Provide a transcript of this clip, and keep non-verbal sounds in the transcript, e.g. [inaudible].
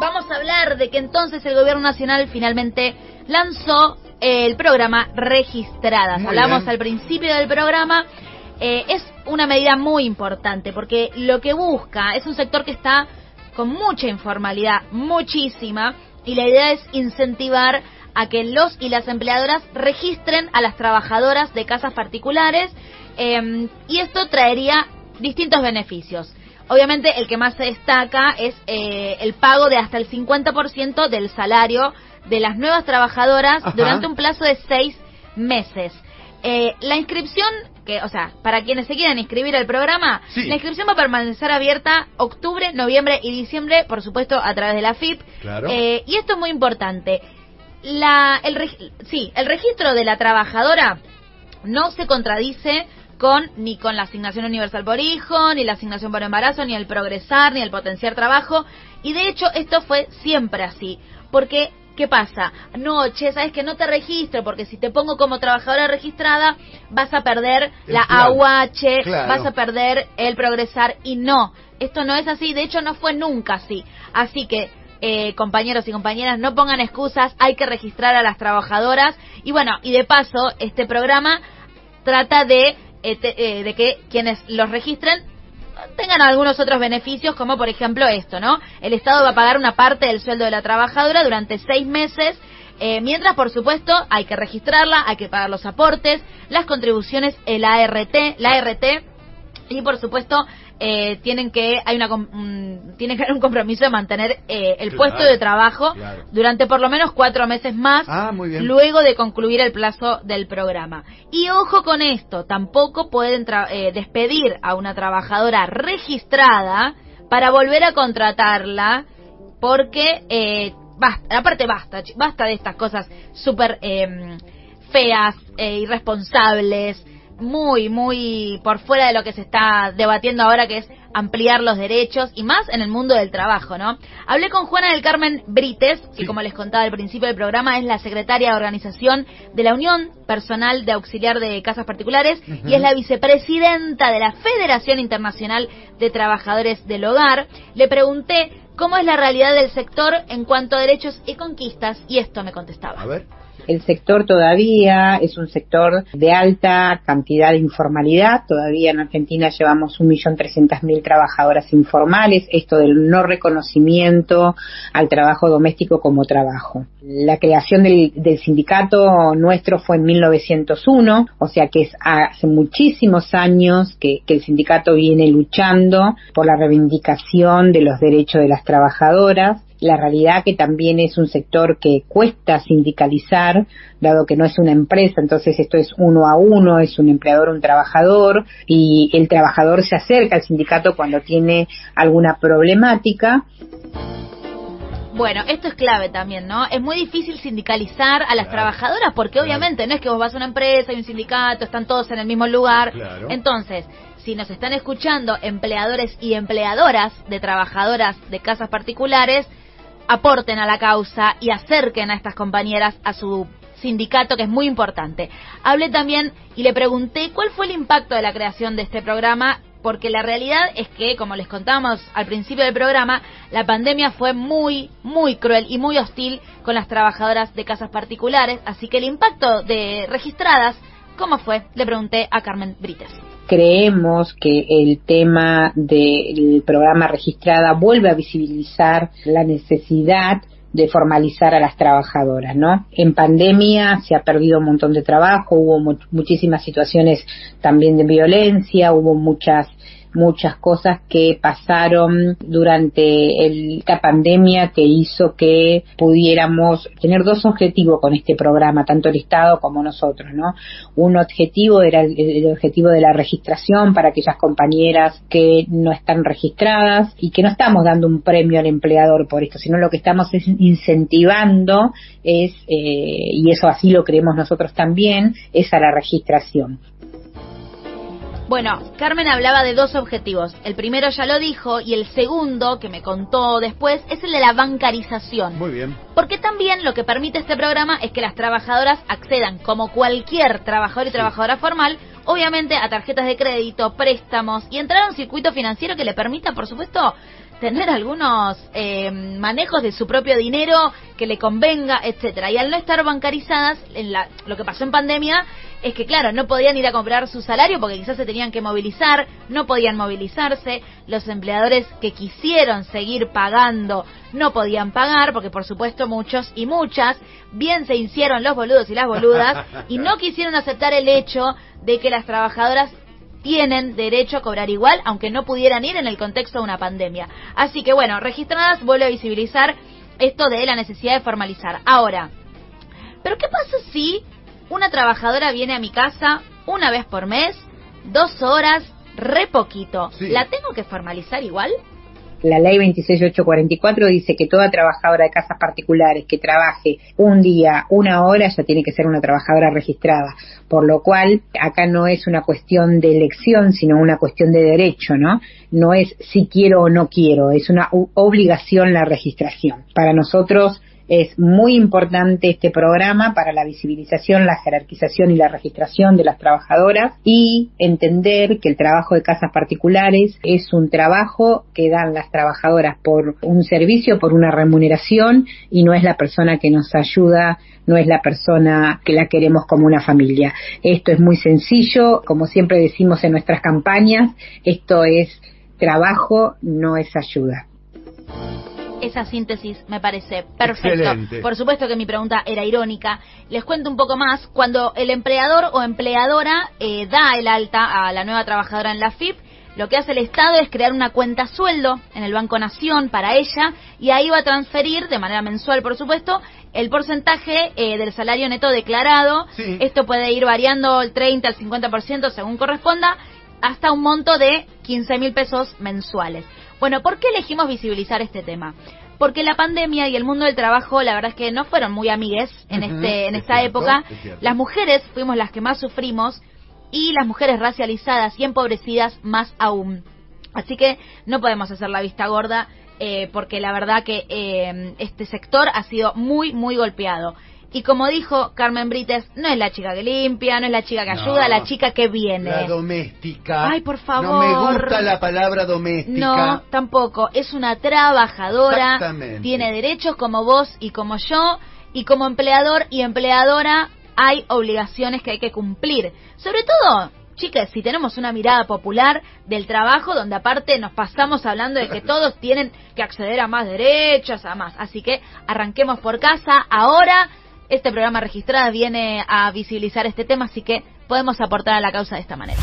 vamos a hablar de que entonces el gobierno nacional finalmente lanzó el programa Registradas. Hablamos al principio del programa. Eh, es una medida muy importante porque lo que busca es un sector que está con mucha informalidad, muchísima, y la idea es incentivar a que los y las empleadoras registren a las trabajadoras de casas particulares em, y esto traería distintos beneficios. Obviamente el que más se destaca es eh, el pago de hasta el 50% del salario de las nuevas trabajadoras durante un plazo de seis meses. Eh, la inscripción, que, o sea, para quienes se quieran inscribir al programa, la inscripción va a permanecer abierta octubre, noviembre y diciembre, por supuesto, a través de la FIP. Eh, y esto es muy importante. La, el, sí, el registro de la trabajadora no se contradice con ni con la asignación universal por hijo, ni la asignación por embarazo, ni el progresar, ni el potenciar trabajo. Y de hecho esto fue siempre así, porque ¿qué pasa? No, che, sabes que no te registro porque si te pongo como trabajadora registrada vas a perder la AUH, vas a perder el progresar y no, esto no es así, de hecho no fue nunca así. Así que eh, compañeros y compañeras, no pongan excusas, hay que registrar a las trabajadoras. Y bueno, y de paso, este programa trata de eh, de que quienes los registren tengan algunos otros beneficios, como por ejemplo esto, ¿no? El Estado va a pagar una parte del sueldo de la trabajadora durante seis meses, eh, mientras, por supuesto, hay que registrarla, hay que pagar los aportes, las contribuciones, el ART, la ART, y por supuesto, eh, tienen que hay una tiene que haber un compromiso de mantener eh, el puesto de trabajo durante por lo menos cuatro meses más ah, luego de concluir el plazo del programa. Y ojo con esto tampoco pueden eh, despedir a una trabajadora registrada para volver a contratarla porque eh, basta aparte basta basta de estas cosas súper em, feas e irresponsables muy, muy por fuera de lo que se está debatiendo ahora, que es ampliar los derechos y más en el mundo del trabajo, ¿no? Hablé con Juana del Carmen Brites, que como les contaba al principio del programa es la secretaria de organización de la Unión Personal de Auxiliar de Casas Particulares y es la vicepresidenta de la Federación Internacional de Trabajadores del Hogar. Le pregunté cómo es la realidad del sector en cuanto a derechos y conquistas y esto me contestaba. A ver. El sector todavía es un sector de alta cantidad de informalidad. Todavía en Argentina llevamos 1.300.000 trabajadoras informales. Esto del no reconocimiento al trabajo doméstico como trabajo. La creación del, sindicato nuestro fue en 1901, o sea que es hace muchísimos años que, que el sindicato viene luchando por la reivindicación de los derechos de las trabajadoras la realidad que también es un sector que cuesta sindicalizar, dado que no es una empresa, entonces esto es uno a uno, es un empleador, un trabajador, y el trabajador se acerca al sindicato cuando tiene alguna problemática. Bueno, esto es clave también, ¿no? Es muy difícil sindicalizar a las trabajadoras porque obviamente no es que vos vas a una empresa, hay un sindicato, están todos en el mismo lugar. Entonces, si nos están escuchando empleadores y empleadoras de trabajadoras de casas particulares, aporten a la causa y acerquen a estas compañeras a su sindicato, que es muy importante. Hablé también y le pregunté cuál fue el impacto de la creación de este programa, porque la realidad es que, como les contamos al principio del programa, la pandemia fue muy, muy cruel y muy hostil con las trabajadoras de casas particulares, así que el impacto de registradas, ¿cómo fue? Le pregunté a Carmen Brites creemos que el tema del programa registrada vuelve a visibilizar la necesidad de formalizar a las trabajadoras, ¿no? En pandemia se ha perdido un montón de trabajo, hubo muchísimas situaciones también de violencia, hubo muchas muchas cosas que pasaron durante el, esta pandemia que hizo que pudiéramos tener dos objetivos con este programa, tanto el Estado como nosotros, ¿no? Un objetivo era el, objetivo de la registración para aquellas compañeras que no están registradas y que no estamos dando un premio al empleador por esto, sino lo que estamos es incentivando es, eh, y eso así lo creemos nosotros también, es a la registración. Bueno, Carmen hablaba de dos objetivos. El primero ya lo dijo y el segundo, que me contó después, es el de la bancarización. Muy bien. Porque también lo que permite este programa es que las trabajadoras accedan, como cualquier trabajador y trabajadora formal, obviamente a tarjetas de crédito, préstamos y entrar a un circuito financiero que le permita, por supuesto, tener algunos eh, manejos de su propio dinero que le convenga, etcétera. Y al no estar bancarizadas, en la, lo que pasó en pandemia es que, claro, no podían ir a comprar su salario porque quizás se tenían que movilizar, no podían movilizarse, los empleadores que quisieron seguir pagando no podían pagar porque, por supuesto, muchos y muchas bien se hicieron los boludos y las boludas y no [laughs] quisieron aceptar el hecho de que las trabajadoras tienen derecho a cobrar igual, aunque no pudieran ir en el contexto de una pandemia. Así que bueno, registradas vuelve a visibilizar esto de la necesidad de formalizar. Ahora, ¿pero qué pasa si una trabajadora viene a mi casa una vez por mes, dos horas, re poquito? ¿La tengo que formalizar igual? La ley 26844 dice que toda trabajadora de casas particulares que trabaje un día, una hora, ya tiene que ser una trabajadora registrada. Por lo cual, acá no es una cuestión de elección, sino una cuestión de derecho, ¿no? No es si quiero o no quiero, es una obligación la registración. Para nosotros, es muy importante este programa para la visibilización, la jerarquización y la registración de las trabajadoras y entender que el trabajo de casas particulares es un trabajo que dan las trabajadoras por un servicio, por una remuneración y no es la persona que nos ayuda, no es la persona que la queremos como una familia. Esto es muy sencillo, como siempre decimos en nuestras campañas, esto es trabajo, no es ayuda esa síntesis me parece perfecto. Por supuesto que mi pregunta era irónica. Les cuento un poco más. Cuando el empleador o empleadora eh, da el alta a la nueva trabajadora en la FIP, lo que hace el Estado es crear una cuenta sueldo en el Banco Nación para ella y ahí va a transferir, de manera mensual por supuesto, el porcentaje eh, del salario neto declarado. Esto puede ir variando el 30 al 50% según corresponda, hasta un monto de 15 mil pesos mensuales. Bueno, ¿por qué elegimos visibilizar este tema? Porque la pandemia y el mundo del trabajo, la verdad es que no fueron muy amigues en, este, en esta época. Las mujeres fuimos las que más sufrimos y las mujeres racializadas y empobrecidas más aún. Así que no podemos hacer la vista gorda eh, porque la verdad que eh, este sector ha sido muy, muy golpeado. Y como dijo Carmen Brites, no es la chica que limpia, no es la chica que ayuda, la chica que viene. La doméstica. Ay, por favor. No me gusta la palabra doméstica. No, tampoco. Es una trabajadora. Tiene derechos como vos y como yo. Y como empleador y empleadora hay obligaciones que hay que cumplir. Sobre todo, chicas, si tenemos una mirada popular del trabajo, donde aparte nos pasamos hablando de que [laughs] todos tienen que acceder a más derechos, a más. Así que arranquemos por casa ahora este programa registrado viene a visibilizar este tema, así que podemos aportar a la causa de esta manera.